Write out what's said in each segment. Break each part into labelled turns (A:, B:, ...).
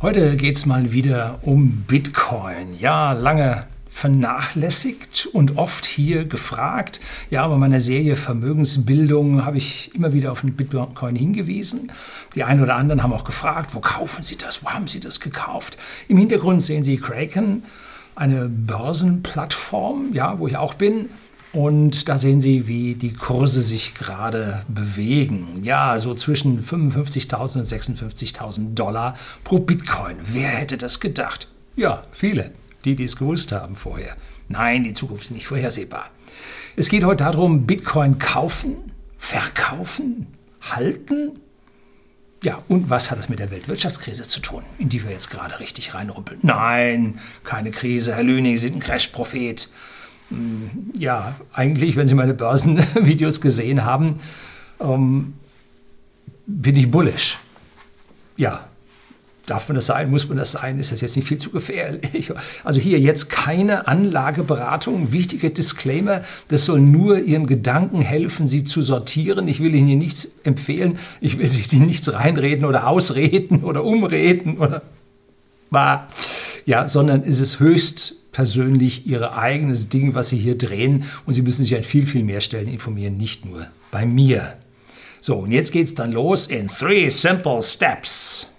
A: Heute geht es mal wieder um Bitcoin. Ja, lange vernachlässigt und oft hier gefragt. Ja, bei meiner Serie Vermögensbildung habe ich immer wieder auf den Bitcoin hingewiesen. Die einen oder anderen haben auch gefragt, wo kaufen Sie das? Wo haben Sie das gekauft? Im Hintergrund sehen Sie Kraken, eine Börsenplattform, ja, wo ich auch bin. Und da sehen Sie, wie die Kurse sich gerade bewegen. Ja, so zwischen 55.000 und 56.000 Dollar pro Bitcoin. Wer hätte das gedacht? Ja, viele, die, die es gewusst haben vorher. Nein, die Zukunft ist nicht vorhersehbar. Es geht heute darum, Bitcoin kaufen, verkaufen, halten. Ja, und was hat das mit der Weltwirtschaftskrise zu tun, in die wir jetzt gerade richtig reinrumpeln? Nein, keine Krise, Herr Lüning, Sie sind ein Crash-Prophet. Hm, ja, eigentlich, wenn Sie meine Börsenvideos gesehen haben, ähm, bin ich bullish. Ja, darf man das sein? Muss man das sein? Ist das jetzt nicht viel zu gefährlich? Also hier jetzt keine Anlageberatung. Wichtiger Disclaimer, das soll nur Ihren Gedanken helfen, sie zu sortieren. Ich will Ihnen hier nichts empfehlen. Ich will sich nichts reinreden oder ausreden oder umreden oder ja, sondern es ist höchst persönlich ihr eigenes Ding, was sie hier drehen. Und sie müssen sich an viel, viel mehr Stellen informieren, nicht nur bei mir. So, und jetzt geht es dann los in Three Simple Steps.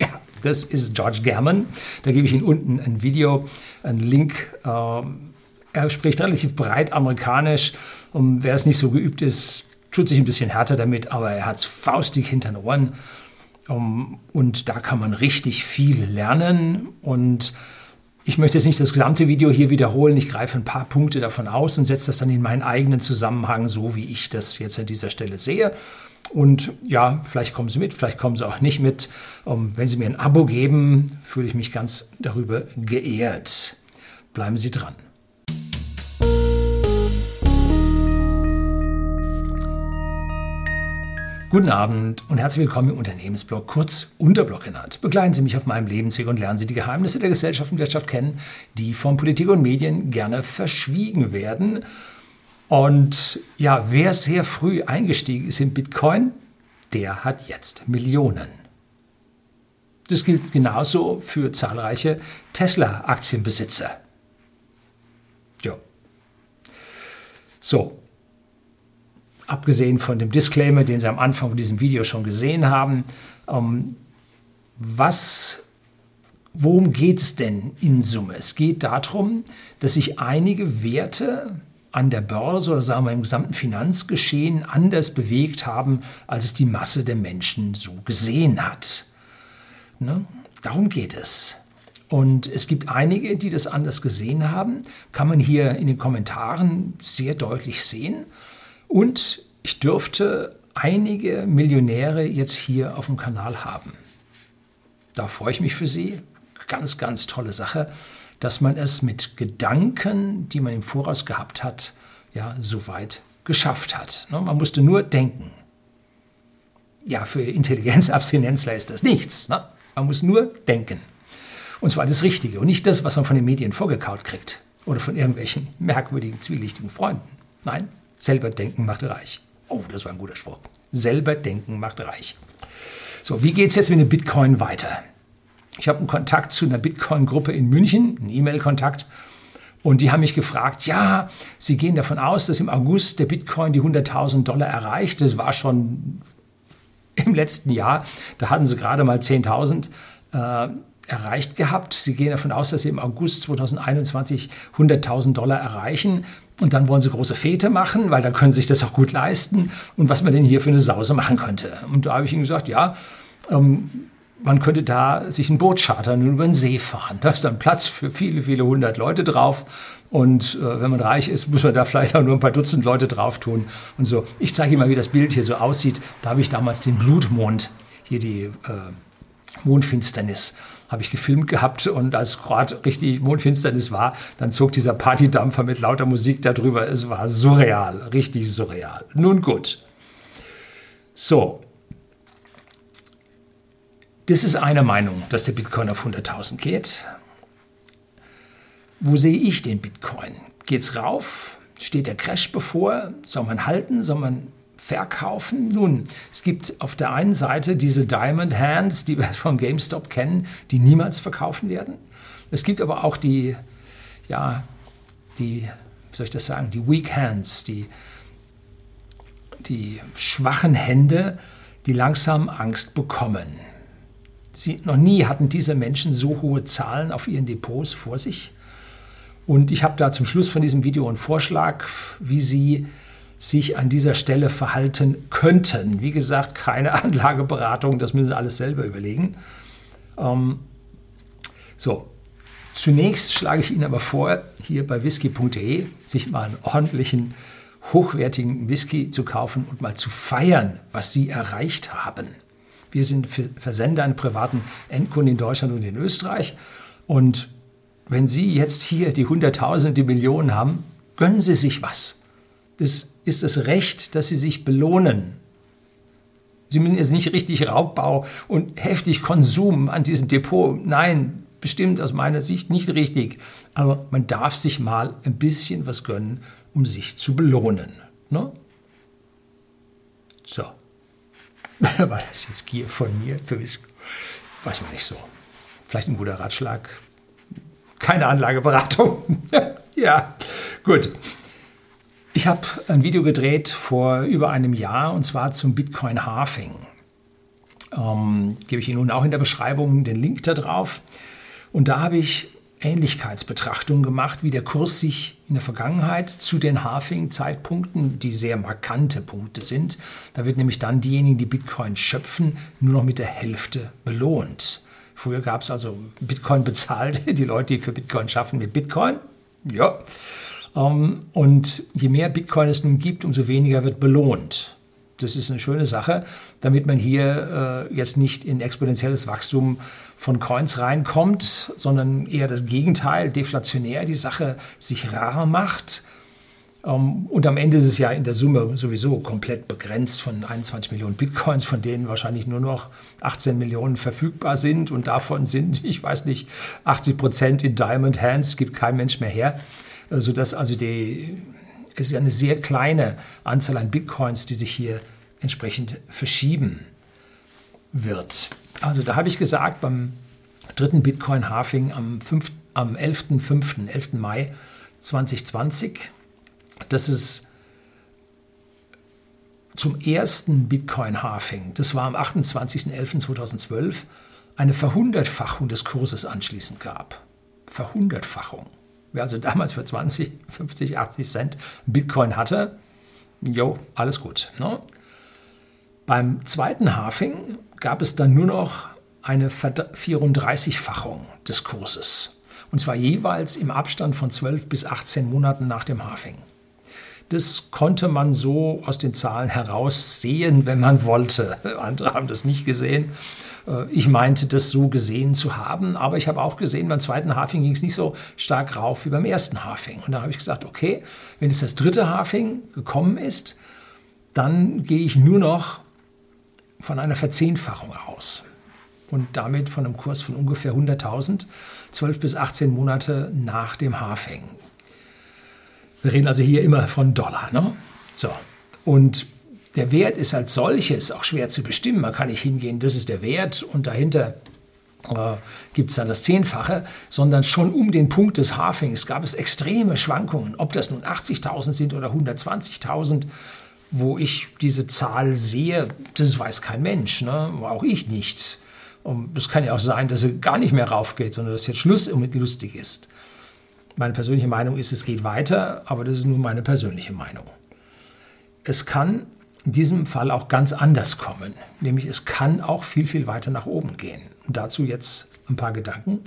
A: Ja, das ist George Gammon. Da gebe ich Ihnen unten ein Video, einen Link. Ähm, er spricht relativ breit amerikanisch. Und wer es nicht so geübt ist, tut sich ein bisschen härter damit, aber er hat es faustig hinter den Ohren. Um, und da kann man richtig viel lernen. Und ich möchte jetzt nicht das gesamte Video hier wiederholen. Ich greife ein paar Punkte davon aus und setze das dann in meinen eigenen Zusammenhang, so wie ich das jetzt an dieser Stelle sehe. Und ja, vielleicht kommen Sie mit, vielleicht kommen Sie auch nicht mit. Um, wenn Sie mir ein Abo geben, fühle ich mich ganz darüber geehrt. Bleiben Sie dran. Guten Abend und herzlich willkommen im Unternehmensblog, kurz Unterblog genannt. Begleiten Sie mich auf meinem Lebensweg und lernen Sie die Geheimnisse der Gesellschaft und Wirtschaft kennen, die von Politik und Medien gerne verschwiegen werden. Und ja, wer sehr früh eingestiegen ist in Bitcoin, der hat jetzt Millionen. Das gilt genauso für zahlreiche Tesla-Aktienbesitzer. Ja. So, abgesehen von dem Disclaimer, den Sie am Anfang von diesem Video schon gesehen haben, ähm, was, worum geht es denn in Summe? Es geht darum, dass sich einige Werte an der Börse oder sagen wir im gesamten Finanzgeschehen anders bewegt haben, als es die Masse der Menschen so gesehen hat. Ne? Darum geht es. Und es gibt einige, die das anders gesehen haben, kann man hier in den Kommentaren sehr deutlich sehen. Und ich dürfte einige Millionäre jetzt hier auf dem Kanal haben. Da freue ich mich für Sie. Ganz, ganz tolle Sache, dass man es mit Gedanken, die man im Voraus gehabt hat, ja, soweit geschafft hat. Ne, man musste nur denken. Ja, für Intelligenzabstinenzler ist das nichts. Ne? Man muss nur denken. Und zwar das Richtige und nicht das, was man von den Medien vorgekaut kriegt oder von irgendwelchen merkwürdigen, zwielichtigen Freunden. Nein, Selber denken macht reich. Oh, das war ein guter Spruch. Selber denken macht reich. So, wie geht es jetzt mit dem Bitcoin weiter? Ich habe einen Kontakt zu einer Bitcoin-Gruppe in München, einen E-Mail-Kontakt. Und die haben mich gefragt, ja, sie gehen davon aus, dass im August der Bitcoin die 100.000 Dollar erreicht. Das war schon im letzten Jahr. Da hatten sie gerade mal 10.000 äh, erreicht gehabt. Sie gehen davon aus, dass sie im August 2021 100.000 Dollar erreichen. Und dann wollen sie große Fete machen, weil dann können sie sich das auch gut leisten. Und was man denn hier für eine Sause machen könnte. Und da habe ich ihnen gesagt, ja, ähm, man könnte da sich ein Boot chartern und über den See fahren. Da ist dann Platz für viele, viele hundert Leute drauf. Und äh, wenn man reich ist, muss man da vielleicht auch nur ein paar Dutzend Leute drauf tun. Und so. Ich zeige Ihnen mal, wie das Bild hier so aussieht. Da habe ich damals den Blutmond, hier die äh, Mondfinsternis habe ich gefilmt gehabt und als gerade richtig Mondfinsternis war, dann zog dieser Partydampfer mit lauter Musik darüber. Es war surreal, richtig surreal. Nun gut. So. Das ist eine Meinung, dass der Bitcoin auf 100.000 geht. Wo sehe ich den Bitcoin? Geht's rauf? Steht der Crash bevor? Soll man halten? Soll man verkaufen? Nun, es gibt auf der einen Seite diese Diamond Hands, die wir von GameStop kennen, die niemals verkaufen werden. Es gibt aber auch die, ja, die, wie soll ich das sagen, die Weak Hands, die, die schwachen Hände, die langsam Angst bekommen. Sie, noch nie hatten diese Menschen so hohe Zahlen auf ihren Depots vor sich. Und ich habe da zum Schluss von diesem Video einen Vorschlag, wie Sie sich an dieser Stelle verhalten könnten. Wie gesagt, keine Anlageberatung, das müssen Sie alles selber überlegen. Ähm, so, zunächst schlage ich Ihnen aber vor, hier bei whisky.de sich mal einen ordentlichen, hochwertigen Whisky zu kaufen und mal zu feiern, was Sie erreicht haben. Wir sind Versender an privaten Endkunden in Deutschland und in Österreich. Und wenn Sie jetzt hier die Hunderttausende, die Millionen haben, gönnen Sie sich was. Das ist das Recht, dass Sie sich belohnen. Sie müssen jetzt nicht richtig Raubbau und heftig Konsum an diesem Depot. Nein, bestimmt aus meiner Sicht nicht richtig. Aber man darf sich mal ein bisschen was gönnen, um sich zu belohnen. Ne? So. War das jetzt Gier von mir? Für weiß man nicht so. Vielleicht ein guter Ratschlag. Keine Anlageberatung. ja, gut. Ich habe ein Video gedreht vor über einem Jahr und zwar zum Bitcoin Halving. Ähm, gebe ich Ihnen nun auch in der Beschreibung den Link da drauf. Und da habe ich Ähnlichkeitsbetrachtungen gemacht, wie der Kurs sich in der Vergangenheit zu den Halving-Zeitpunkten, die sehr markante Punkte sind, da wird nämlich dann diejenigen, die Bitcoin schöpfen, nur noch mit der Hälfte belohnt. Früher gab es also Bitcoin bezahlt, die Leute, die für Bitcoin schaffen, mit Bitcoin. Ja. Ähm, und je mehr Bitcoin es nun gibt, umso weniger wird belohnt. Das ist eine schöne Sache, damit man hier äh, jetzt nicht in exponentielles Wachstum von Coins reinkommt, sondern eher das Gegenteil, deflationär die Sache sich rar macht. Ähm, und am Ende ist es ja in der Summe sowieso komplett begrenzt von 21 Millionen Bitcoins, von denen wahrscheinlich nur noch 18 Millionen verfügbar sind. Und davon sind, ich weiß nicht, 80 Prozent in Diamond Hands, gibt kein Mensch mehr her. Sodass also die es ist eine sehr kleine Anzahl an Bitcoins, die sich hier entsprechend verschieben wird. Also da habe ich gesagt, beim dritten Bitcoin-Halving am, am 11.05., 11. Mai 2020, dass es zum ersten Bitcoin-Halving, das war am 28.11.2012, eine Verhundertfachung des Kurses anschließend gab. Verhundertfachung. Wer also damals für 20, 50, 80 Cent Bitcoin hatte, jo, alles gut. Ne? Beim zweiten Halving gab es dann nur noch eine 34-fachung des Kurses. Und zwar jeweils im Abstand von 12 bis 18 Monaten nach dem Halving. Das konnte man so aus den Zahlen heraussehen, wenn man wollte. Andere haben das nicht gesehen. Äh, ich meinte, das so gesehen zu haben, aber ich habe auch gesehen, beim zweiten Hafing ging es nicht so stark rauf wie beim ersten Hafing. Und da habe ich gesagt, okay, wenn jetzt das dritte Hafing gekommen ist, dann gehe ich nur noch von einer Verzehnfachung aus. Und damit von einem Kurs von ungefähr 100.000, 12 bis 18 Monate nach dem Hafing. Wir reden also hier immer von Dollar. Ne? So. Und der Wert ist als solches auch schwer zu bestimmen. Man kann nicht hingehen, das ist der Wert und dahinter äh, gibt es dann das Zehnfache, sondern schon um den Punkt des Halfings gab es extreme Schwankungen. Ob das nun 80.000 sind oder 120.000, wo ich diese Zahl sehe, das weiß kein Mensch, ne? auch ich nicht. Und es kann ja auch sein, dass es gar nicht mehr raufgeht, sondern dass jetzt Schluss mit lustig ist. Meine persönliche Meinung ist, es geht weiter, aber das ist nur meine persönliche Meinung. Es kann in diesem Fall auch ganz anders kommen. Nämlich es kann auch viel, viel weiter nach oben gehen. Und dazu jetzt ein paar Gedanken.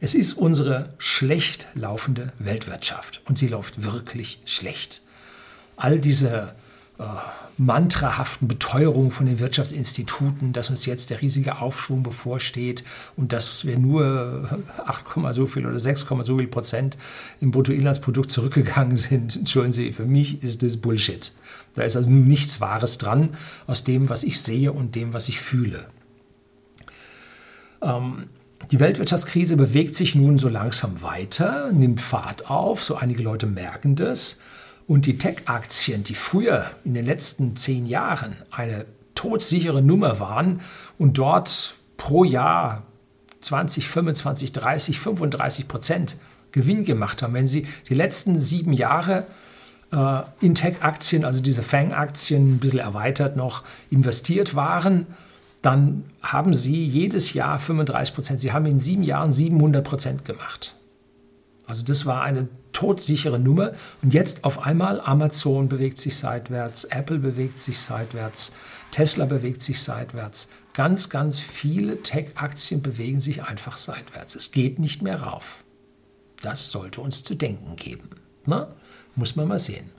A: Es ist unsere schlecht laufende Weltwirtschaft und sie läuft wirklich schlecht. All diese äh, mantrahaften Beteuerungen von den Wirtschaftsinstituten, dass uns jetzt der riesige Aufschwung bevorsteht und dass wir nur 8, so viel oder 6, so viel Prozent im Bruttoinlandsprodukt zurückgegangen sind. Entschuldigen Sie, für mich ist das Bullshit. Da ist also nichts Wahres dran aus dem, was ich sehe und dem, was ich fühle. Ähm, die Weltwirtschaftskrise bewegt sich nun so langsam weiter, nimmt Fahrt auf, so einige Leute merken das. Und die Tech-Aktien, die früher in den letzten zehn Jahren eine todsichere Nummer waren und dort pro Jahr 20, 25, 30, 35 Prozent Gewinn gemacht haben, wenn Sie die letzten sieben Jahre äh, in Tech-Aktien, also diese Fang-Aktien, ein bisschen erweitert noch, investiert waren, dann haben Sie jedes Jahr 35 Prozent. Sie haben in sieben Jahren 700 Prozent gemacht. Also das war eine todsichere Nummer. Und jetzt auf einmal Amazon bewegt sich seitwärts, Apple bewegt sich seitwärts, Tesla bewegt sich seitwärts. Ganz, ganz viele Tech-Aktien bewegen sich einfach seitwärts. Es geht nicht mehr rauf. Das sollte uns zu denken geben. Na? Muss man mal sehen.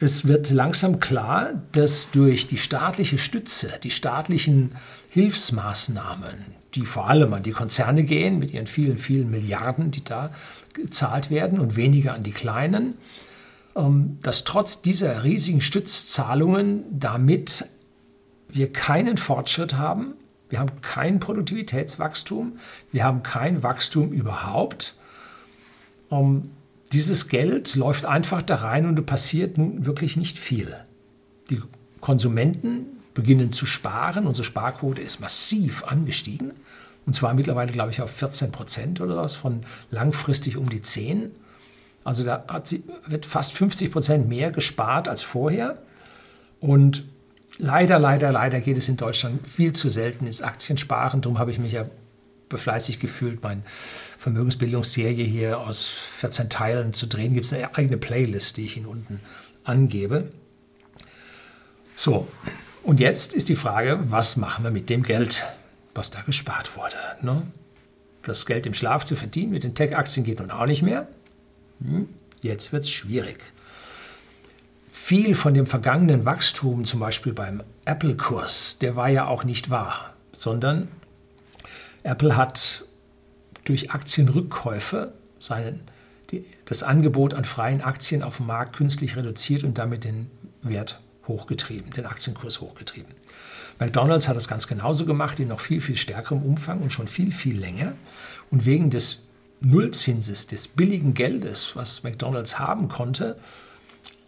A: Es wird langsam klar, dass durch die staatliche Stütze, die staatlichen Hilfsmaßnahmen, die vor allem an die Konzerne gehen, mit ihren vielen, vielen Milliarden, die da gezahlt werden und weniger an die kleinen, ähm, dass trotz dieser riesigen Stützzahlungen damit wir keinen Fortschritt haben, wir haben kein Produktivitätswachstum, wir haben kein Wachstum überhaupt. Ähm, dieses Geld läuft einfach da rein und passiert nun wirklich nicht viel. Die Konsumenten beginnen zu sparen. Unsere Sparquote ist massiv angestiegen. Und zwar mittlerweile, glaube ich, auf 14 Prozent oder was, von langfristig um die 10. Also da sie, wird fast 50 Prozent mehr gespart als vorher. Und leider, leider, leider geht es in Deutschland viel zu selten ins Aktiensparen. Darum habe ich mich ja befleißigt gefühlt, meine Vermögensbildungsserie hier aus 14 Teilen zu drehen. Gibt es eine eigene Playlist, die ich Ihnen unten angebe. So, und jetzt ist die Frage, was machen wir mit dem Geld, was da gespart wurde? Ne? Das Geld im Schlaf zu verdienen mit den Tech-Aktien geht nun auch nicht mehr. Hm? Jetzt wird es schwierig. Viel von dem vergangenen Wachstum, zum Beispiel beim Apple-Kurs, der war ja auch nicht wahr, sondern Apple hat durch Aktienrückkäufe seinen, die, das Angebot an freien Aktien auf dem Markt künstlich reduziert und damit den Wert hochgetrieben, den Aktienkurs hochgetrieben. McDonald's hat das ganz genauso gemacht, in noch viel, viel stärkerem Umfang und schon viel, viel länger. Und wegen des Nullzinses, des billigen Geldes, was McDonald's haben konnte,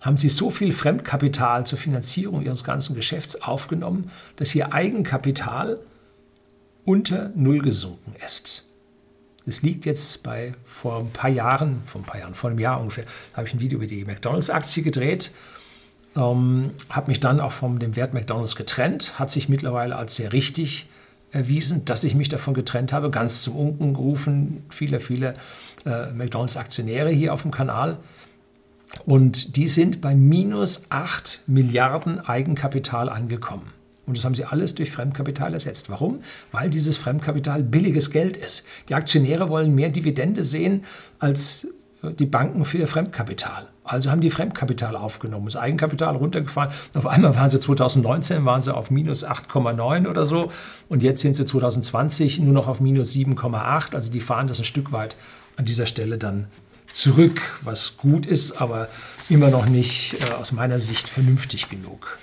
A: haben sie so viel Fremdkapital zur Finanzierung ihres ganzen Geschäfts aufgenommen, dass ihr Eigenkapital unter Null gesunken ist. Es liegt jetzt bei vor ein paar Jahren, vor ein paar Jahren, vor einem Jahr ungefähr, habe ich ein Video über die McDonalds-Aktie gedreht, ähm, habe mich dann auch von dem Wert McDonalds getrennt, hat sich mittlerweile als sehr richtig erwiesen, dass ich mich davon getrennt habe, ganz zum Unken gerufen, viele, viele äh, McDonalds-Aktionäre hier auf dem Kanal. Und die sind bei minus 8 Milliarden Eigenkapital angekommen. Und das haben sie alles durch Fremdkapital ersetzt. Warum? Weil dieses Fremdkapital billiges Geld ist. Die Aktionäre wollen mehr Dividende sehen als die Banken für ihr Fremdkapital. Also haben die Fremdkapital aufgenommen, das Eigenkapital runtergefahren. Auf einmal waren sie 2019 waren sie auf minus 8,9 oder so und jetzt sind sie 2020 nur noch auf minus 7,8. Also die fahren das ein Stück weit an dieser Stelle dann zurück, was gut ist, aber immer noch nicht äh, aus meiner Sicht vernünftig genug.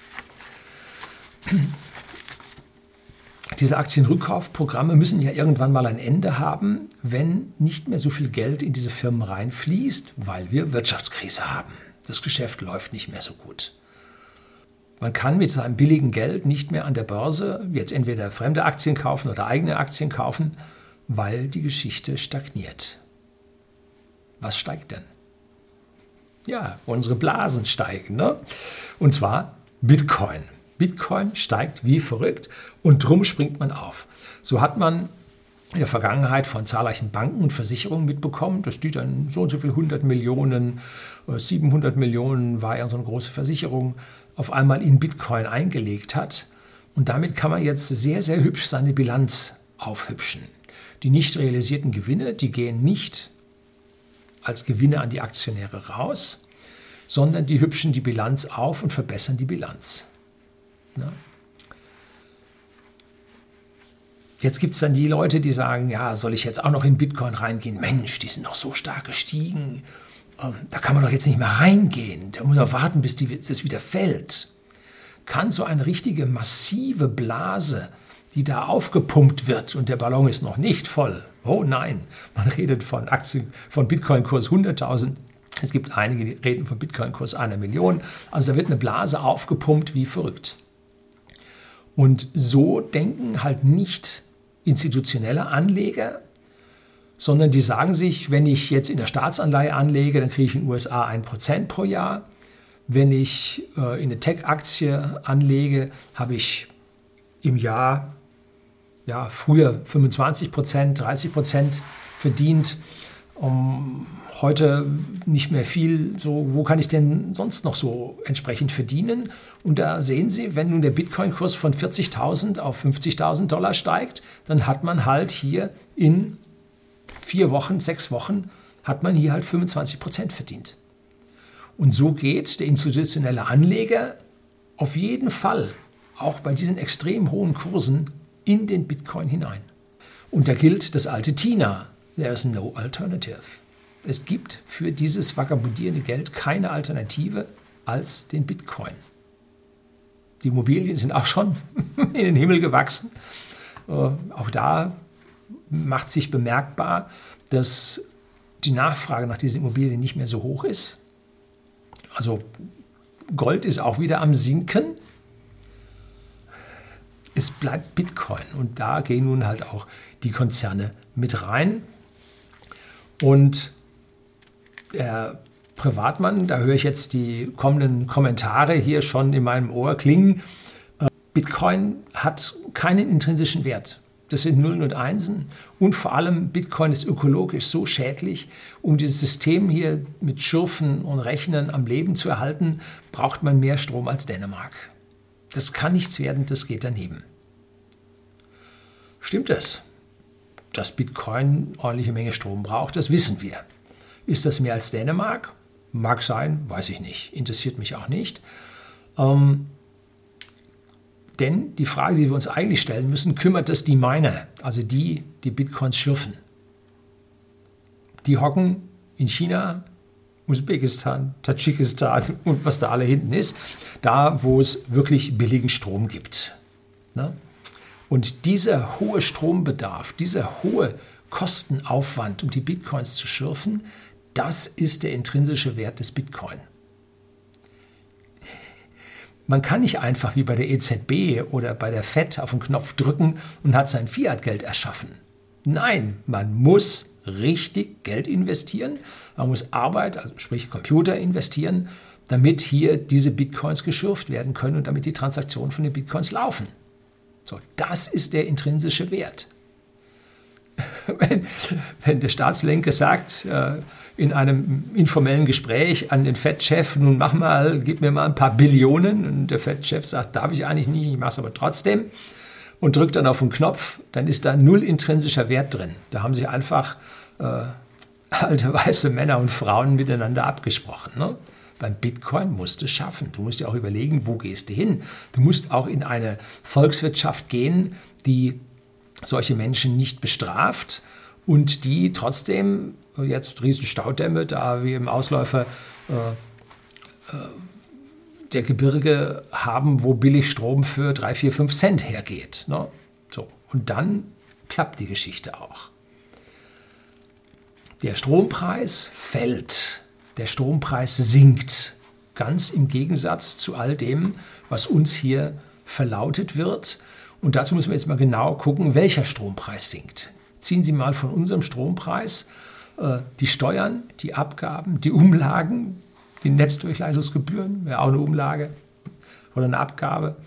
A: Diese Aktienrückkaufprogramme müssen ja irgendwann mal ein Ende haben, wenn nicht mehr so viel Geld in diese Firmen reinfließt, weil wir Wirtschaftskrise haben. Das Geschäft läuft nicht mehr so gut. Man kann mit seinem billigen Geld nicht mehr an der Börse jetzt entweder fremde Aktien kaufen oder eigene Aktien kaufen, weil die Geschichte stagniert. Was steigt denn? Ja, unsere Blasen steigen. Ne? Und zwar Bitcoin. Bitcoin steigt wie verrückt und drum springt man auf. So hat man in der Vergangenheit von zahlreichen Banken und Versicherungen mitbekommen, dass die dann so und so viel 100 Millionen, 700 Millionen war ja so eine große Versicherung, auf einmal in Bitcoin eingelegt hat. Und damit kann man jetzt sehr, sehr hübsch seine Bilanz aufhübschen. Die nicht realisierten Gewinne, die gehen nicht als Gewinne an die Aktionäre raus, sondern die hübschen die Bilanz auf und verbessern die Bilanz. Ne? Jetzt gibt es dann die Leute, die sagen, ja, soll ich jetzt auch noch in Bitcoin reingehen? Mensch, die sind doch so stark gestiegen. Ähm, da kann man doch jetzt nicht mehr reingehen. Da muss man warten, bis das wieder fällt. Kann so eine richtige massive Blase, die da aufgepumpt wird und der Ballon ist noch nicht voll. Oh nein, man redet von Aktien, von Bitcoin-Kurs 100.000 Es gibt einige, die reden vom Bitcoin-Kurs einer Million. Also da wird eine Blase aufgepumpt wie verrückt. Und so denken halt nicht institutionelle Anleger, sondern die sagen sich, wenn ich jetzt in der Staatsanleihe anlege, dann kriege ich in den USA 1% pro Jahr. Wenn ich äh, in eine Tech-Aktie anlege, habe ich im Jahr ja, früher 25% 30% verdient. Um, heute nicht mehr viel. So, wo kann ich denn sonst noch so entsprechend verdienen? Und da sehen Sie, wenn nun der Bitcoin-Kurs von 40.000 auf 50.000 Dollar steigt, dann hat man halt hier in vier Wochen, sechs Wochen, hat man hier halt 25 Prozent verdient. Und so geht der institutionelle Anleger auf jeden Fall auch bei diesen extrem hohen Kursen in den Bitcoin hinein. Und da gilt das alte Tina, there is no alternative. Es gibt für dieses vagabundierende Geld keine Alternative als den Bitcoin. Die Immobilien sind auch schon in den Himmel gewachsen. Äh, auch da macht sich bemerkbar, dass die Nachfrage nach diesen Immobilien nicht mehr so hoch ist. Also Gold ist auch wieder am Sinken. Es bleibt Bitcoin und da gehen nun halt auch die Konzerne mit rein. Und der Privatmann, da höre ich jetzt die kommenden Kommentare hier schon in meinem Ohr klingen. Äh, Bitcoin hat keinen intrinsischen Wert. Das sind Nullen und Einsen. Und vor allem, Bitcoin ist ökologisch so schädlich. Um dieses System hier mit Schürfen und Rechnen am Leben zu erhalten, braucht man mehr Strom als Dänemark. Das kann nichts werden, das geht daneben. Stimmt es? Dass Bitcoin ordentliche Menge Strom braucht, das wissen wir. Ist das mehr als Dänemark? Mag sein, weiß ich nicht. Interessiert mich auch nicht. Ähm, denn die Frage, die wir uns eigentlich stellen müssen, kümmert es die Miner, also die, die Bitcoins schürfen? Die hocken in China, Usbekistan, Tadschikistan und was da alle hinten ist, da, wo es wirklich billigen Strom gibt. Ne? Und dieser hohe Strombedarf, dieser hohe Kostenaufwand, um die Bitcoins zu schürfen, das ist der intrinsische Wert des Bitcoin. Man kann nicht einfach wie bei der EZB oder bei der FED auf den Knopf drücken und hat sein Fiat-Geld erschaffen. Nein, man muss richtig Geld investieren, man muss Arbeit, also sprich Computer investieren, damit hier diese Bitcoins geschürft werden können und damit die Transaktionen von den Bitcoins laufen. So, das ist der intrinsische Wert. wenn, wenn der Staatslenker sagt, äh, in einem informellen Gespräch an den Fettchef, nun mach mal, gib mir mal ein paar Billionen. Und der Fettchef sagt, darf ich eigentlich nicht, ich mache es aber trotzdem. Und drückt dann auf den Knopf, dann ist da null intrinsischer Wert drin. Da haben sich einfach äh, alte weiße Männer und Frauen miteinander abgesprochen. Ne? Beim Bitcoin musst du schaffen. Du musst dir auch überlegen, wo gehst du hin. Du musst auch in eine Volkswirtschaft gehen, die solche Menschen nicht bestraft und die trotzdem jetzt riesen Staudämme da wie im Ausläufer äh, äh, der Gebirge haben, wo billig Strom für 3, 4, 5 Cent hergeht. Ne? So. Und dann klappt die Geschichte auch. Der Strompreis fällt, der Strompreis sinkt, ganz im Gegensatz zu all dem, was uns hier verlautet wird. Und dazu müssen wir jetzt mal genau gucken, welcher Strompreis sinkt. Ziehen Sie mal von unserem Strompreis äh, die Steuern, die Abgaben, die Umlagen, die Netzdurchleitungsgebühren, wäre auch eine Umlage oder eine Abgabe.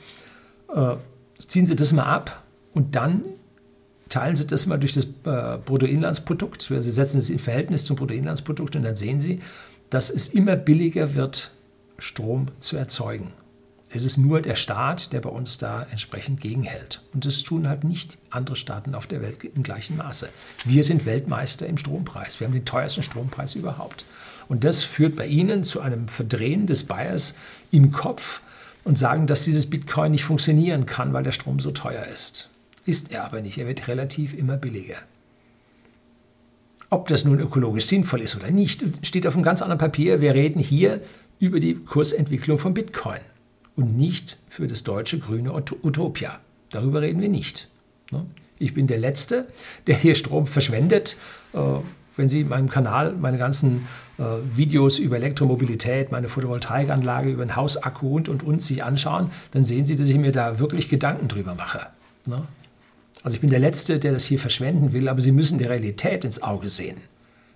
A: Äh, ziehen Sie das mal ab und dann teilen Sie das mal durch das äh, Bruttoinlandsprodukt. Sie setzen es in Verhältnis zum Bruttoinlandsprodukt und dann sehen Sie, dass es immer billiger wird, Strom zu erzeugen. Es ist nur der Staat, der bei uns da entsprechend gegenhält. Und das tun halt nicht andere Staaten auf der Welt im gleichen Maße. Wir sind Weltmeister im Strompreis. Wir haben den teuersten Strompreis überhaupt. Und das führt bei Ihnen zu einem Verdrehen des Buyers im Kopf und sagen, dass dieses Bitcoin nicht funktionieren kann, weil der Strom so teuer ist. Ist er aber nicht. Er wird relativ immer billiger. Ob das nun ökologisch sinnvoll ist oder nicht, steht auf einem ganz anderen Papier. Wir reden hier über die Kursentwicklung von Bitcoin und nicht für das deutsche grüne Utopia. Darüber reden wir nicht. Ne? Ich bin der Letzte, der hier Strom verschwendet, äh, wenn Sie in meinem Kanal meine ganzen äh, Videos über Elektromobilität, meine Photovoltaikanlage, über den Hausakku und, und, und sich anschauen, dann sehen Sie, dass ich mir da wirklich Gedanken drüber mache. Also ich bin der Letzte, der das hier verschwenden will, aber Sie müssen die Realität ins Auge sehen.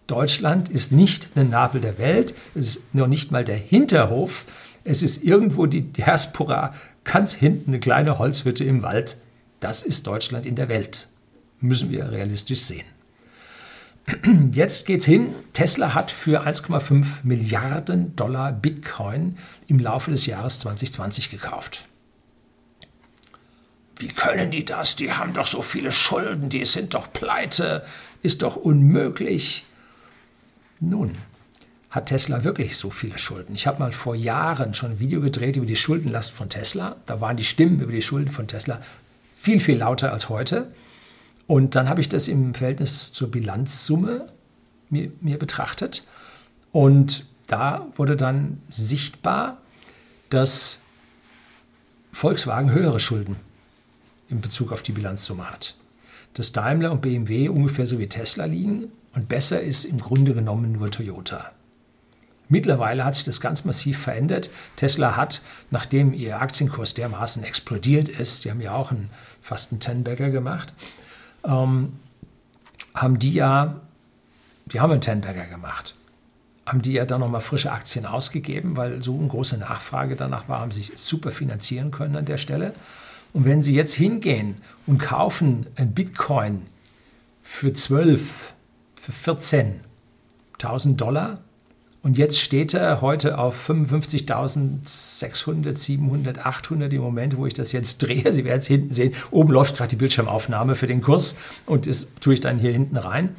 A: Deutschland ist nicht ein Nabel der Welt, es ist noch nicht mal der Hinterhof, es ist irgendwo die Diaspora, ganz hinten eine kleine Holzhütte im Wald. Das ist Deutschland in der Welt. Müssen wir realistisch sehen. Jetzt geht's hin. Tesla hat für 1,5 Milliarden Dollar Bitcoin im Laufe des Jahres 2020 gekauft. Wie können die das? Die haben doch so viele Schulden, die sind doch pleite, ist doch unmöglich. Nun, hat Tesla wirklich so viele Schulden? Ich habe mal vor Jahren schon ein Video gedreht über die Schuldenlast von Tesla. Da waren die Stimmen über die Schulden von Tesla viel, viel lauter als heute. Und dann habe ich das im Verhältnis zur Bilanzsumme mir, mir betrachtet. Und da wurde dann sichtbar, dass Volkswagen höhere Schulden in Bezug auf die Bilanzsumme hat. Dass Daimler und BMW ungefähr so wie Tesla liegen und besser ist im Grunde genommen nur Toyota. Mittlerweile hat sich das ganz massiv verändert. Tesla hat, nachdem ihr Aktienkurs dermaßen explodiert ist, die haben ja auch einen, fast einen Tenbagger gemacht, ähm, haben die ja, die haben einen Tenberger gemacht, haben die ja dann nochmal frische Aktien ausgegeben, weil so eine große Nachfrage danach war, haben sich super finanzieren können an der Stelle. Und wenn Sie jetzt hingehen und kaufen ein Bitcoin für 12, für 14.000 Dollar, und jetzt steht er heute auf 55.600, 700, 800 im Moment, wo ich das jetzt drehe. Sie werden es hinten sehen. Oben läuft gerade die Bildschirmaufnahme für den Kurs und das tue ich dann hier hinten rein.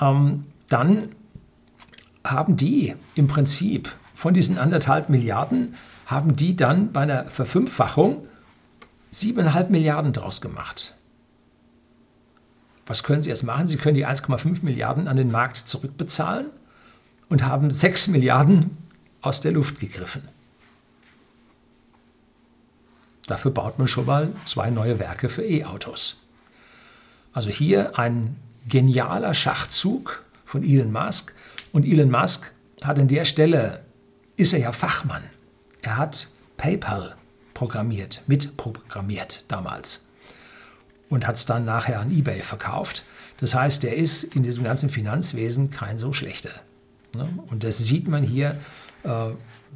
A: Ähm, dann haben die im Prinzip von diesen anderthalb Milliarden, haben die dann bei einer Verfünffachung siebeneinhalb Milliarden draus gemacht. Was können Sie jetzt machen? Sie können die 1,5 Milliarden an den Markt zurückbezahlen und haben 6 Milliarden aus der Luft gegriffen. Dafür baut man schon mal zwei neue Werke für E-Autos. Also hier ein genialer Schachzug von Elon Musk. Und Elon Musk hat an der Stelle, ist er ja Fachmann. Er hat PayPal programmiert, mitprogrammiert damals und hat es dann nachher an eBay verkauft. Das heißt, er ist in diesem ganzen Finanzwesen kein so schlechter. Ne? Und das sieht man hier, äh,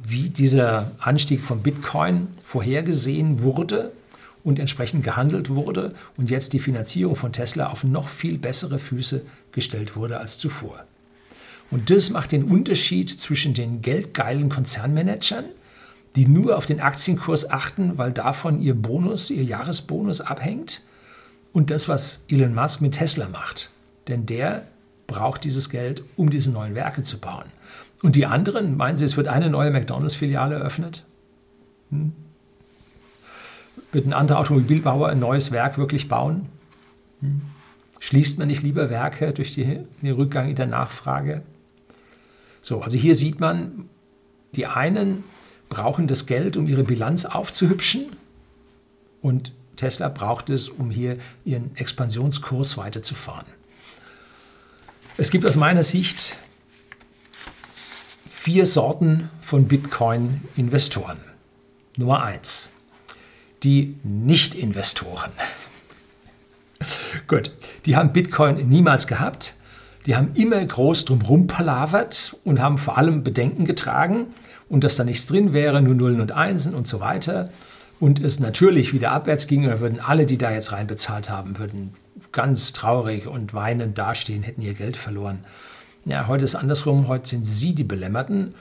A: wie dieser Anstieg von Bitcoin vorhergesehen wurde und entsprechend gehandelt wurde und jetzt die Finanzierung von Tesla auf noch viel bessere Füße gestellt wurde als zuvor. Und das macht den Unterschied zwischen den geldgeilen Konzernmanagern, die nur auf den Aktienkurs achten, weil davon ihr Bonus, ihr Jahresbonus abhängt, und das, was Elon Musk mit Tesla macht. Denn der braucht dieses Geld, um diese neuen Werke zu bauen. Und die anderen, meinen Sie, es wird eine neue McDonalds-Filiale eröffnet? Hm? Wird ein anderer Automobilbauer ein neues Werk wirklich bauen? Hm? Schließt man nicht lieber Werke durch die, den Rückgang in der Nachfrage? So, also hier sieht man, die einen brauchen das Geld, um ihre Bilanz aufzuhübschen und Tesla braucht es, um hier ihren Expansionskurs weiterzufahren. Es gibt aus meiner Sicht vier Sorten von Bitcoin-Investoren. Nummer eins, die Nicht-Investoren. Gut, die haben Bitcoin niemals gehabt. Die haben immer groß drumherum palavert und haben vor allem Bedenken getragen und dass da nichts drin wäre, nur Nullen und Einsen und so weiter. Und es natürlich wieder abwärts ging, dann würden alle, die da jetzt reinbezahlt haben, würden ganz traurig und weinend dastehen, hätten ihr Geld verloren. Ja, heute ist andersrum, heute sind Sie die Belämmerten.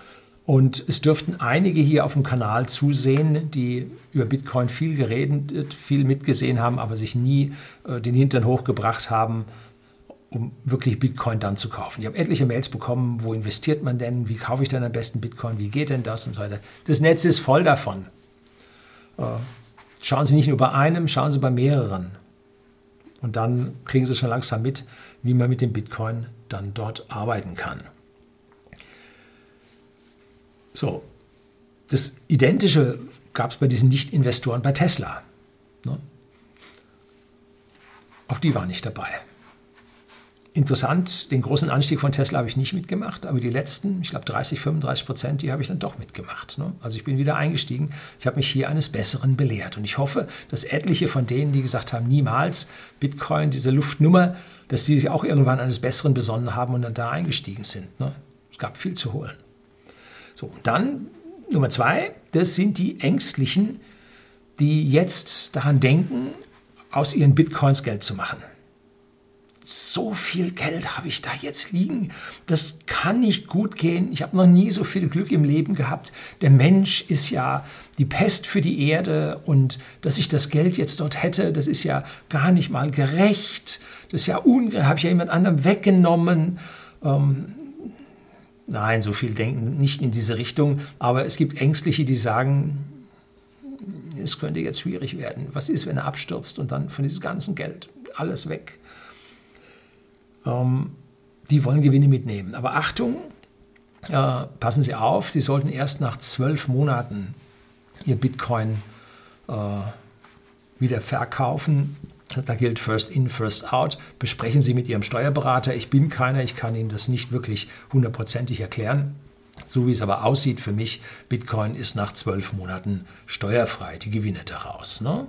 A: Und es dürften einige hier auf dem Kanal zusehen, die über Bitcoin viel geredet, viel mitgesehen haben, aber sich nie äh, den Hintern hochgebracht haben, um wirklich Bitcoin dann zu kaufen. Ich habe etliche Mails bekommen, wo investiert man denn, wie kaufe ich denn am besten Bitcoin, wie geht denn das und so weiter. Das Netz ist voll davon. Äh, schauen Sie nicht nur bei einem, schauen Sie bei mehreren. Und dann kriegen Sie schon langsam mit, wie man mit dem Bitcoin dann dort arbeiten kann. So, das Identische gab es bei diesen Nicht-Investoren bei Tesla. Ne? Auch die waren nicht dabei. Interessant, den großen Anstieg von Tesla habe ich nicht mitgemacht, aber die letzten, ich glaube 30, 35 Prozent, die habe ich dann doch mitgemacht. Ne? Also ich bin wieder eingestiegen. Ich habe mich hier eines Besseren belehrt. Und ich hoffe, dass etliche von denen, die gesagt haben, niemals Bitcoin, diese Luftnummer, dass die sich auch irgendwann eines Besseren besonnen haben und dann da eingestiegen sind. Ne? Es gab viel zu holen. So, und dann Nummer zwei, das sind die Ängstlichen, die jetzt daran denken, aus ihren Bitcoins Geld zu machen so viel Geld habe ich da jetzt liegen. Das kann nicht gut gehen. Ich habe noch nie so viel Glück im Leben gehabt. Der Mensch ist ja die Pest für die Erde und dass ich das Geld jetzt dort hätte, das ist ja gar nicht mal gerecht. Das ist ja ungerecht. Habe ich ja jemand anderem weggenommen. Ähm, nein, so viel denken nicht in diese Richtung. Aber es gibt Ängstliche, die sagen, es könnte jetzt schwierig werden. Was ist, wenn er abstürzt und dann von diesem ganzen Geld alles weg? Ähm, die wollen Gewinne mitnehmen. Aber Achtung, äh, passen Sie auf, Sie sollten erst nach zwölf Monaten Ihr Bitcoin äh, wieder verkaufen. Da gilt First in, First out. Besprechen Sie mit Ihrem Steuerberater. Ich bin keiner, ich kann Ihnen das nicht wirklich hundertprozentig erklären. So wie es aber aussieht für mich, Bitcoin ist nach zwölf Monaten steuerfrei, die Gewinne daraus. Ne?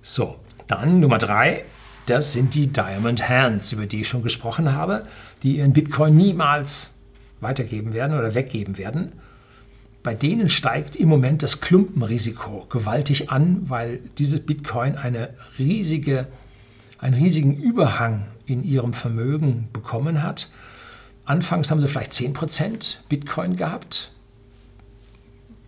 A: So, dann Nummer drei, das sind die Diamond Hands, über die ich schon gesprochen habe, die ihren Bitcoin niemals weitergeben werden oder weggeben werden. Bei denen steigt im Moment das Klumpenrisiko gewaltig an, weil dieses Bitcoin eine riesige, einen riesigen Überhang in ihrem Vermögen bekommen hat. Anfangs haben sie vielleicht 10% Bitcoin gehabt,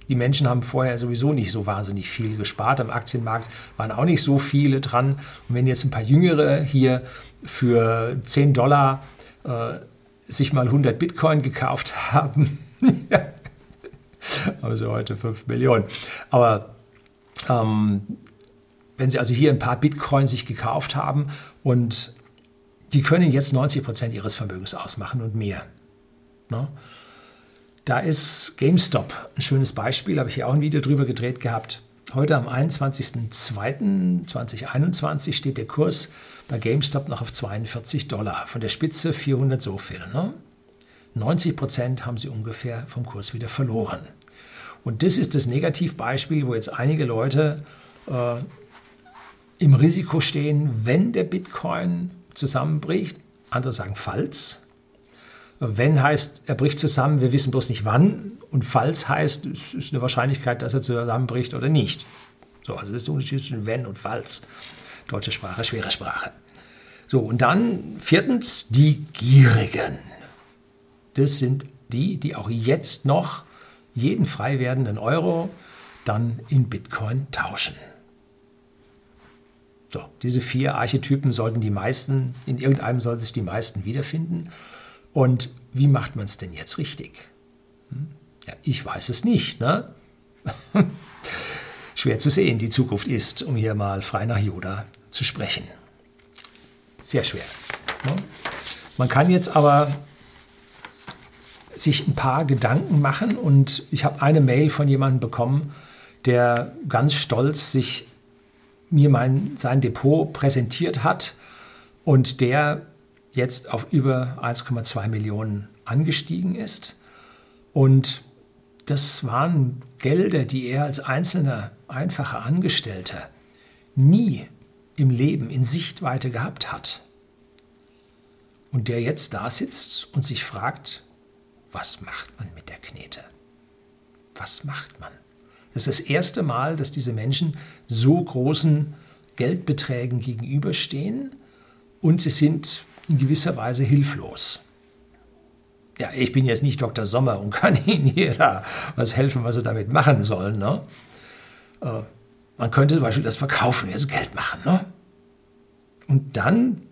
A: die Menschen haben vorher sowieso nicht so wahnsinnig viel gespart. Am Aktienmarkt waren auch nicht so viele dran. Und wenn jetzt ein paar Jüngere hier für 10 Dollar äh, sich mal 100 Bitcoin gekauft haben, also heute 5 Millionen. Aber ähm, wenn Sie also hier ein paar Bitcoin sich gekauft haben und die können jetzt 90 Prozent Ihres Vermögens ausmachen und mehr. Ne? Da ist GameStop ein schönes Beispiel, habe ich hier auch ein Video drüber gedreht gehabt. Heute am 21.02.2021 steht der Kurs bei GameStop noch auf 42 Dollar. Von der Spitze 400 so viel. Ne? 90 Prozent haben sie ungefähr vom Kurs wieder verloren. Und das ist das Negativbeispiel, wo jetzt einige Leute äh, im Risiko stehen, wenn der Bitcoin zusammenbricht. Andere sagen falls. Wenn heißt, er bricht zusammen, wir wissen bloß nicht wann. Und falls heißt, es ist eine Wahrscheinlichkeit, dass er zusammenbricht oder nicht. So, also das ist der Unterschied zwischen wenn und falls. Deutsche Sprache, schwere Sprache. So, und dann viertens die Gierigen. Das sind die, die auch jetzt noch jeden frei werdenden Euro dann in Bitcoin tauschen. So, diese vier Archetypen sollten die meisten, in irgendeinem sollten sich die meisten wiederfinden. Und wie macht man es denn jetzt richtig? Hm? Ja, ich weiß es nicht. Ne? Schwer zu sehen, die Zukunft ist, um hier mal frei nach Yoda zu sprechen. Sehr schwer. Ne? Man kann jetzt aber sich ein paar Gedanken machen und ich habe eine Mail von jemandem bekommen, der ganz stolz sich mir mein, sein Depot präsentiert hat und der jetzt auf über 1,2 Millionen angestiegen ist. Und das waren Gelder, die er als einzelner, einfacher Angestellter nie im Leben in Sichtweite gehabt hat. Und der jetzt da sitzt und sich fragt, was macht man mit der Knete? Was macht man? Das ist das erste Mal, dass diese Menschen so großen Geldbeträgen gegenüberstehen und sie sind in gewisser Weise hilflos. Ja, ich bin jetzt nicht Dr. Sommer und kann Ihnen hier da was helfen, was Sie damit machen sollen. Ne? Äh, man könnte zum Beispiel das verkaufen, jetzt Geld machen. Ne? Und dann,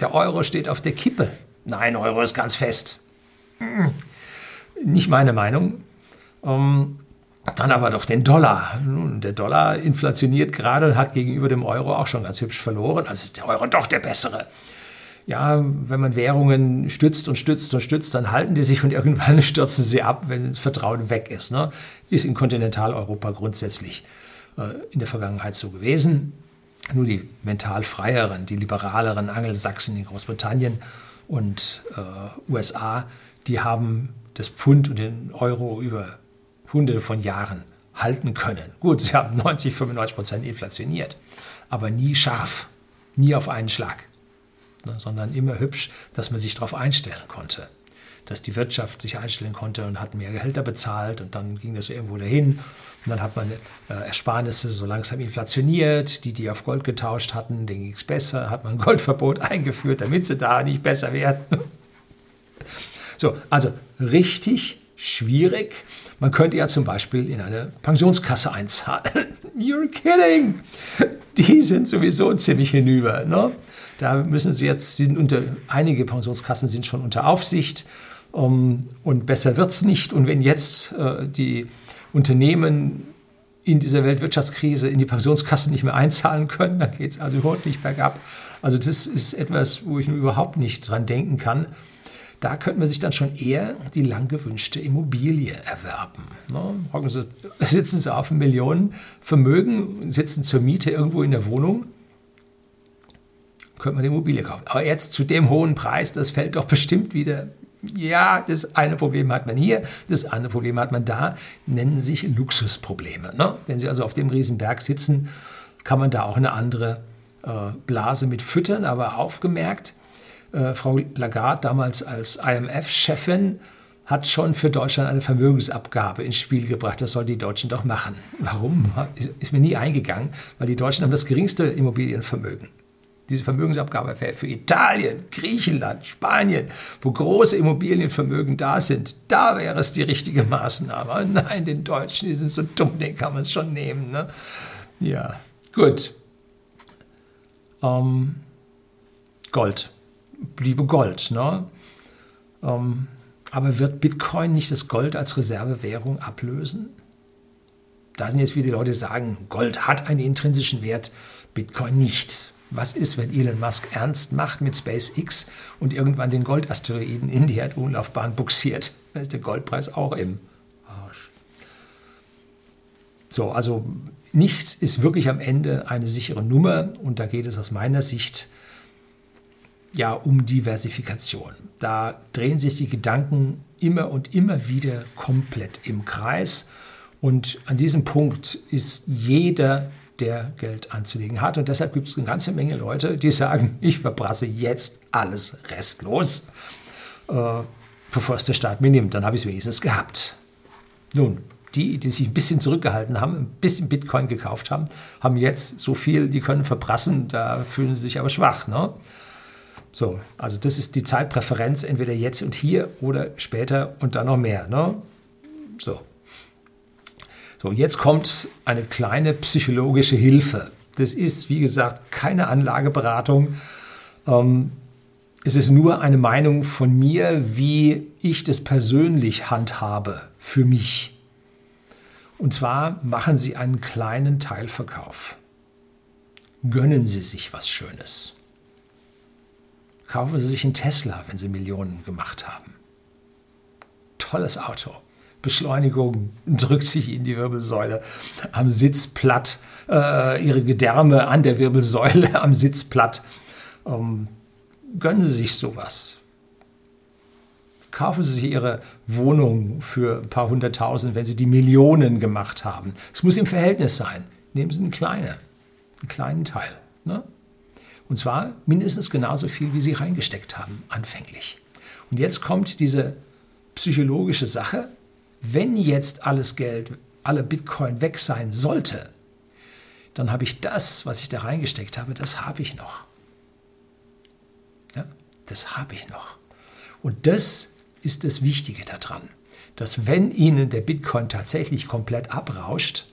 A: der Euro steht auf der Kippe. Nein, Euro ist ganz fest. Hm, nicht meine Meinung. Ähm, dann aber doch den Dollar. Nun, der Dollar inflationiert gerade und hat gegenüber dem Euro auch schon ganz hübsch verloren. Also ist der Euro doch der bessere ja, wenn man Währungen stützt und stützt und stützt, dann halten die sich und irgendwann stürzen sie ab, wenn das Vertrauen weg ist. Ne? Ist in Kontinentaleuropa grundsätzlich äh, in der Vergangenheit so gewesen. Nur die mental freieren, die liberaleren Angelsachsen in Großbritannien und äh, USA, die haben das Pfund und den Euro über hunderte von Jahren halten können. Gut, sie haben 90, 95 Prozent inflationiert, aber nie scharf, nie auf einen Schlag, ne, sondern immer hübsch, dass man sich darauf einstellen konnte. Dass die Wirtschaft sich einstellen konnte und hat mehr Gehälter bezahlt und dann ging das irgendwo dahin. Und dann hat man äh, Ersparnisse so langsam inflationiert. Die, die auf Gold getauscht hatten, denen ging es besser. Hat man ein Goldverbot eingeführt, damit sie da nicht besser werden. so, also richtig schwierig. Man könnte ja zum Beispiel in eine Pensionskasse einzahlen. You're kidding! Die sind sowieso ziemlich hinüber. Ne? Da müssen sie jetzt, sind unter, einige Pensionskassen sind schon unter Aufsicht um, und besser wird es nicht. Und wenn jetzt äh, die Unternehmen in dieser Weltwirtschaftskrise in die Pensionskassen nicht mehr einzahlen können, dann geht es also überhaupt nicht bergab. Also das ist etwas, wo ich nur überhaupt nicht dran denken kann. Da könnte man sich dann schon eher die lang gewünschte Immobilie erwerben. Ne? Sitzen Sie auf einem Millionenvermögen, sitzen zur Miete irgendwo in der Wohnung, könnte man eine Immobilie kaufen. Aber jetzt zu dem hohen Preis, das fällt doch bestimmt wieder. Ja, das eine Problem hat man hier, das andere Problem hat man da, nennen sich Luxusprobleme. Ne? Wenn Sie also auf dem Riesenberg sitzen, kann man da auch eine andere äh, Blase mit füttern, aber aufgemerkt, äh, Frau Lagarde damals als IMF-Chefin hat schon für Deutschland eine Vermögensabgabe ins Spiel gebracht. Das sollen die Deutschen doch machen. Warum? Ist, mir nie eingegangen, weil die Deutschen haben das geringste Immobilienvermögen. Diese Vermögensabgabe wäre für Italien, Griechenland, Spanien, wo große Immobilienvermögen da sind, da wäre es die richtige Maßnahme. Nein, den Deutschen, die sind so dumm, den kann man es schon nehmen. Ne? Ja, gut. Ähm, Gold bliebe Gold. Ne? Ähm, aber wird Bitcoin nicht das Gold als Reservewährung ablösen? Da sind jetzt viele Leute, die sagen, Gold hat einen intrinsischen Wert, Bitcoin nicht. Was ist, wenn Elon Musk ernst macht mit SpaceX und irgendwann den Goldasteroiden in die Erdumlaufbahn buxiert? Dann ist der Goldpreis auch im Arsch. So, also nichts ist wirklich am Ende eine sichere Nummer und da geht es aus meiner Sicht ja um Diversifikation. Da drehen sich die Gedanken immer und immer wieder komplett im Kreis. Und an diesem Punkt ist jeder, der Geld anzulegen hat. Und deshalb gibt es eine ganze Menge Leute, die sagen, ich verbrasse jetzt alles restlos, äh, bevor es der Staat mir nimmt. Dann habe ich es wenigstens gehabt. Nun, die, die sich ein bisschen zurückgehalten haben, ein bisschen Bitcoin gekauft haben, haben jetzt so viel, die können verprassen, da fühlen sie sich aber schwach. Ne? So, also das ist die Zeitpräferenz, entweder jetzt und hier oder später und dann noch mehr. Ne? So. So, jetzt kommt eine kleine psychologische Hilfe. Das ist, wie gesagt, keine Anlageberatung. Ähm, es ist nur eine Meinung von mir, wie ich das persönlich handhabe für mich. Und zwar machen Sie einen kleinen Teilverkauf. Gönnen Sie sich was Schönes kaufen Sie sich einen Tesla, wenn Sie Millionen gemacht haben. Tolles Auto. Beschleunigung drückt sich in die Wirbelsäule. Am Sitz platt, äh, Ihre Gedärme an der Wirbelsäule am Sitz platt. Ähm, gönnen Sie sich sowas. Kaufen Sie sich Ihre Wohnung für ein paar hunderttausend, wenn Sie die Millionen gemacht haben. Es muss im Verhältnis sein. Nehmen Sie einen kleinen, einen kleinen Teil. Ne? Und zwar mindestens genauso viel, wie sie reingesteckt haben, anfänglich. Und jetzt kommt diese psychologische Sache, wenn jetzt alles Geld, alle Bitcoin weg sein sollte, dann habe ich das, was ich da reingesteckt habe, das habe ich noch. Ja, das habe ich noch. Und das ist das Wichtige daran, dass wenn Ihnen der Bitcoin tatsächlich komplett abrauscht,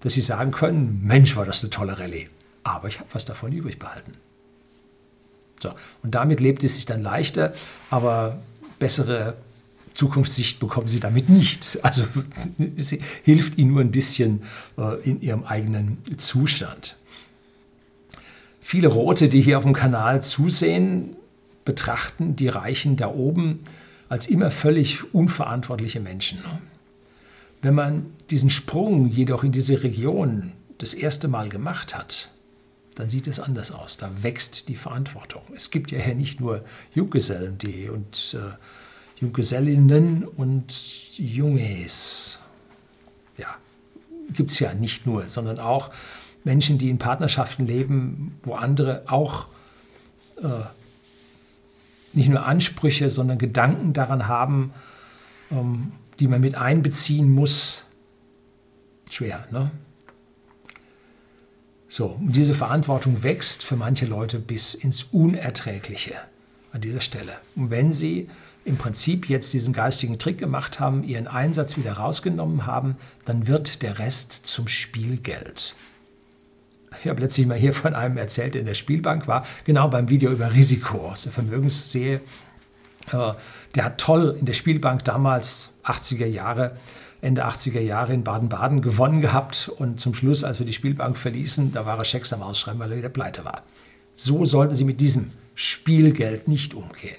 A: dass Sie sagen können, Mensch, war das eine tolle Rallye aber ich habe was davon übrig behalten. So, und damit lebt es sich dann leichter, aber bessere Zukunftssicht bekommen sie damit nicht. Also es hilft ihnen nur ein bisschen äh, in ihrem eigenen Zustand. Viele Rote, die hier auf dem Kanal zusehen, betrachten die Reichen da oben als immer völlig unverantwortliche Menschen. Wenn man diesen Sprung jedoch in diese Region das erste Mal gemacht hat, dann sieht es anders aus. Da wächst die Verantwortung. Es gibt ja hier nicht nur Junggesellen.de und äh, Junggesellinnen und Junges. Ja, gibt es ja nicht nur, sondern auch Menschen, die in Partnerschaften leben, wo andere auch äh, nicht nur Ansprüche, sondern Gedanken daran haben, ähm, die man mit einbeziehen muss. Schwer, ne? So, und diese Verantwortung wächst für manche Leute bis ins Unerträgliche an dieser Stelle. Und wenn sie im Prinzip jetzt diesen geistigen Trick gemacht haben, ihren Einsatz wieder rausgenommen haben, dann wird der Rest zum Spielgeld. Ich habe letztlich mal hier von einem erzählt, der in der Spielbank war, genau beim Video über Risiko aus der Vermögenssehe. Äh, der hat toll in der Spielbank damals, 80er Jahre, Ende 80er Jahre in Baden-Baden gewonnen gehabt und zum Schluss, als wir die Spielbank verließen, da war er Schecks am Ausschreiben, weil er wieder pleite war. So sollten Sie mit diesem Spielgeld nicht umgehen.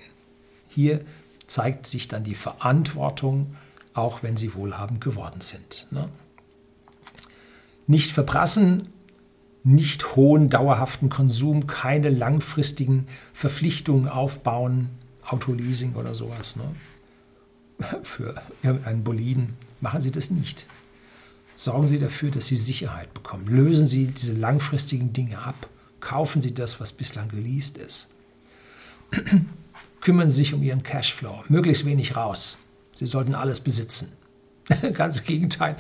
A: Hier zeigt sich dann die Verantwortung, auch wenn Sie wohlhabend geworden sind. Ne? Nicht verprassen, nicht hohen dauerhaften Konsum, keine langfristigen Verpflichtungen aufbauen, Autoleasing oder sowas. Ne? Für irgendeinen Boliden machen Sie das nicht. Sorgen Sie dafür, dass Sie Sicherheit bekommen. Lösen Sie diese langfristigen Dinge ab. Kaufen Sie das, was bislang geleast ist. Kümmern Sie sich um Ihren Cashflow. Möglichst wenig raus. Sie sollten alles besitzen. Ganz im Gegenteil,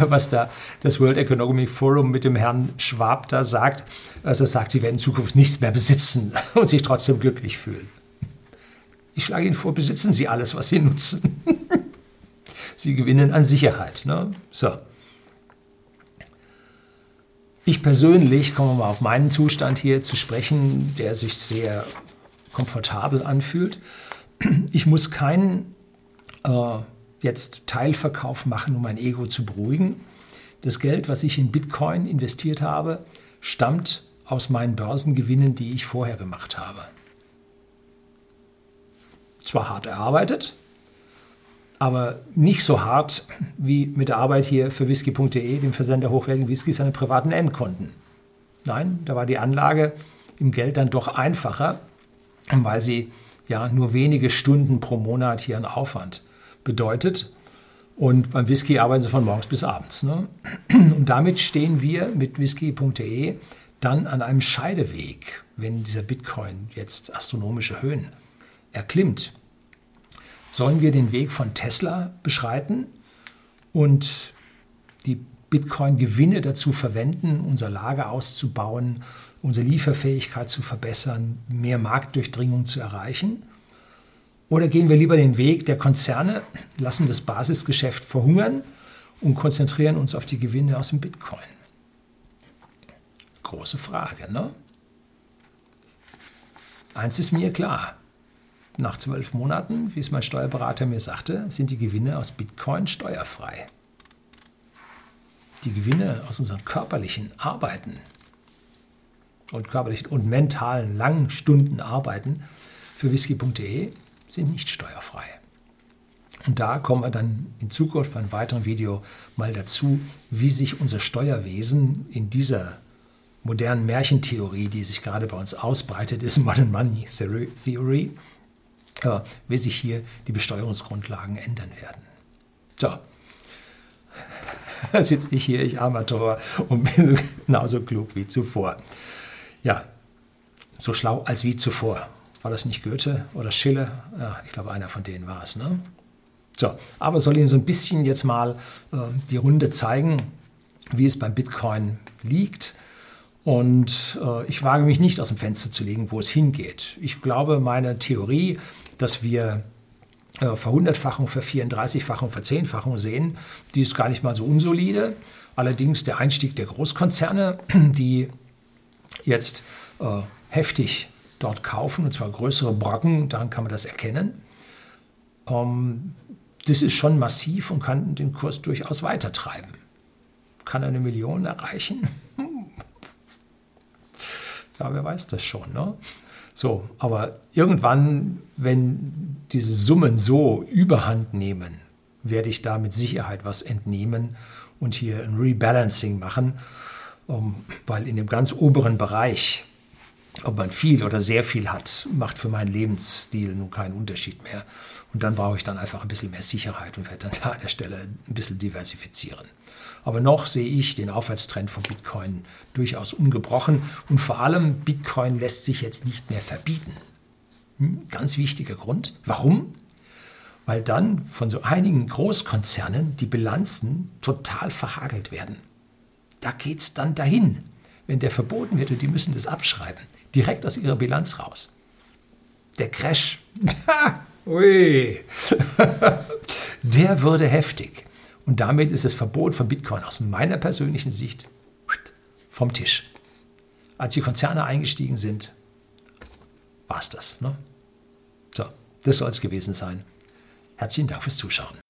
A: was da das World Economic Forum mit dem Herrn Schwab da sagt. Also sagt, sie werden in Zukunft nichts mehr besitzen und sich trotzdem glücklich fühlen. Ich schlage Ihnen vor, besitzen Sie alles, was Sie nutzen. Sie gewinnen an Sicherheit. Ne? So. Ich persönlich, kommen wir mal auf meinen Zustand hier zu sprechen, der sich sehr komfortabel anfühlt. Ich muss keinen äh, jetzt Teilverkauf machen, um mein Ego zu beruhigen. Das Geld, was ich in Bitcoin investiert habe, stammt aus meinen Börsengewinnen, die ich vorher gemacht habe. Zwar hart erarbeitet, aber nicht so hart wie mit der Arbeit hier für whisky.de, dem Versender hochwertigen Whiskys an privaten Endkunden. Nein, da war die Anlage im Geld dann doch einfacher, weil sie ja nur wenige Stunden pro Monat hier an Aufwand bedeutet. Und beim Whisky arbeiten sie von morgens bis abends. Ne? Und damit stehen wir mit whisky.de dann an einem Scheideweg, wenn dieser Bitcoin jetzt astronomische Höhen erklimmt. Sollen wir den Weg von Tesla beschreiten und die Bitcoin-Gewinne dazu verwenden, unser Lager auszubauen, unsere Lieferfähigkeit zu verbessern, mehr Marktdurchdringung zu erreichen? Oder gehen wir lieber den Weg der Konzerne, lassen das Basisgeschäft verhungern und konzentrieren uns auf die Gewinne aus dem Bitcoin? Große Frage, ne? Eins ist mir klar. Nach zwölf Monaten, wie es mein Steuerberater mir sagte, sind die Gewinne aus Bitcoin steuerfrei. Die Gewinne aus unseren körperlichen Arbeiten und körperlichen und mentalen langen Stunden Arbeiten für whisky.de sind nicht steuerfrei. Und da kommen wir dann in Zukunft bei einem weiteren Video mal dazu, wie sich unser Steuerwesen in dieser modernen Märchentheorie, die sich gerade bei uns ausbreitet, ist Modern Money Theory, äh, wie sich hier die Besteuerungsgrundlagen ändern werden. So, da sitze ich hier, ich Amateur, und bin genauso klug wie zuvor. Ja, so schlau als wie zuvor. War das nicht Goethe oder Schiller? Ja, ich glaube, einer von denen war es. Ne? So, aber soll Ihnen so ein bisschen jetzt mal äh, die Runde zeigen, wie es beim Bitcoin liegt. Und äh, ich wage mich nicht aus dem Fenster zu legen, wo es hingeht. Ich glaube, meine Theorie, dass wir äh, Verhundertfachung, Vervierunddreißigfachung, Verzehnfachung sehen, die ist gar nicht mal so unsolide. Allerdings der Einstieg der Großkonzerne, die jetzt äh, heftig dort kaufen, und zwar größere Brocken, daran kann man das erkennen. Ähm, das ist schon massiv und kann den Kurs durchaus weitertreiben. Kann eine Million erreichen? Ja, wer weiß das schon. Ne? So, aber irgendwann, wenn diese Summen so überhand nehmen, werde ich da mit Sicherheit was entnehmen und hier ein Rebalancing machen. Weil in dem ganz oberen Bereich, ob man viel oder sehr viel hat, macht für meinen Lebensstil nun keinen Unterschied mehr. Und dann brauche ich dann einfach ein bisschen mehr Sicherheit und werde dann da an der Stelle ein bisschen diversifizieren. Aber noch sehe ich den Aufwärtstrend von Bitcoin durchaus ungebrochen und vor allem Bitcoin lässt sich jetzt nicht mehr verbieten. Hm, ganz wichtiger Grund. Warum? Weil dann von so einigen Großkonzernen die Bilanzen total verhagelt werden. Da geht es dann dahin, wenn der verboten wird und die müssen das abschreiben, direkt aus ihrer Bilanz raus. Der Crash, der würde heftig. Und damit ist das Verbot von Bitcoin aus meiner persönlichen Sicht vom Tisch. Als die Konzerne eingestiegen sind, war es das. Ne? So, das soll es gewesen sein. Herzlichen Dank fürs Zuschauen.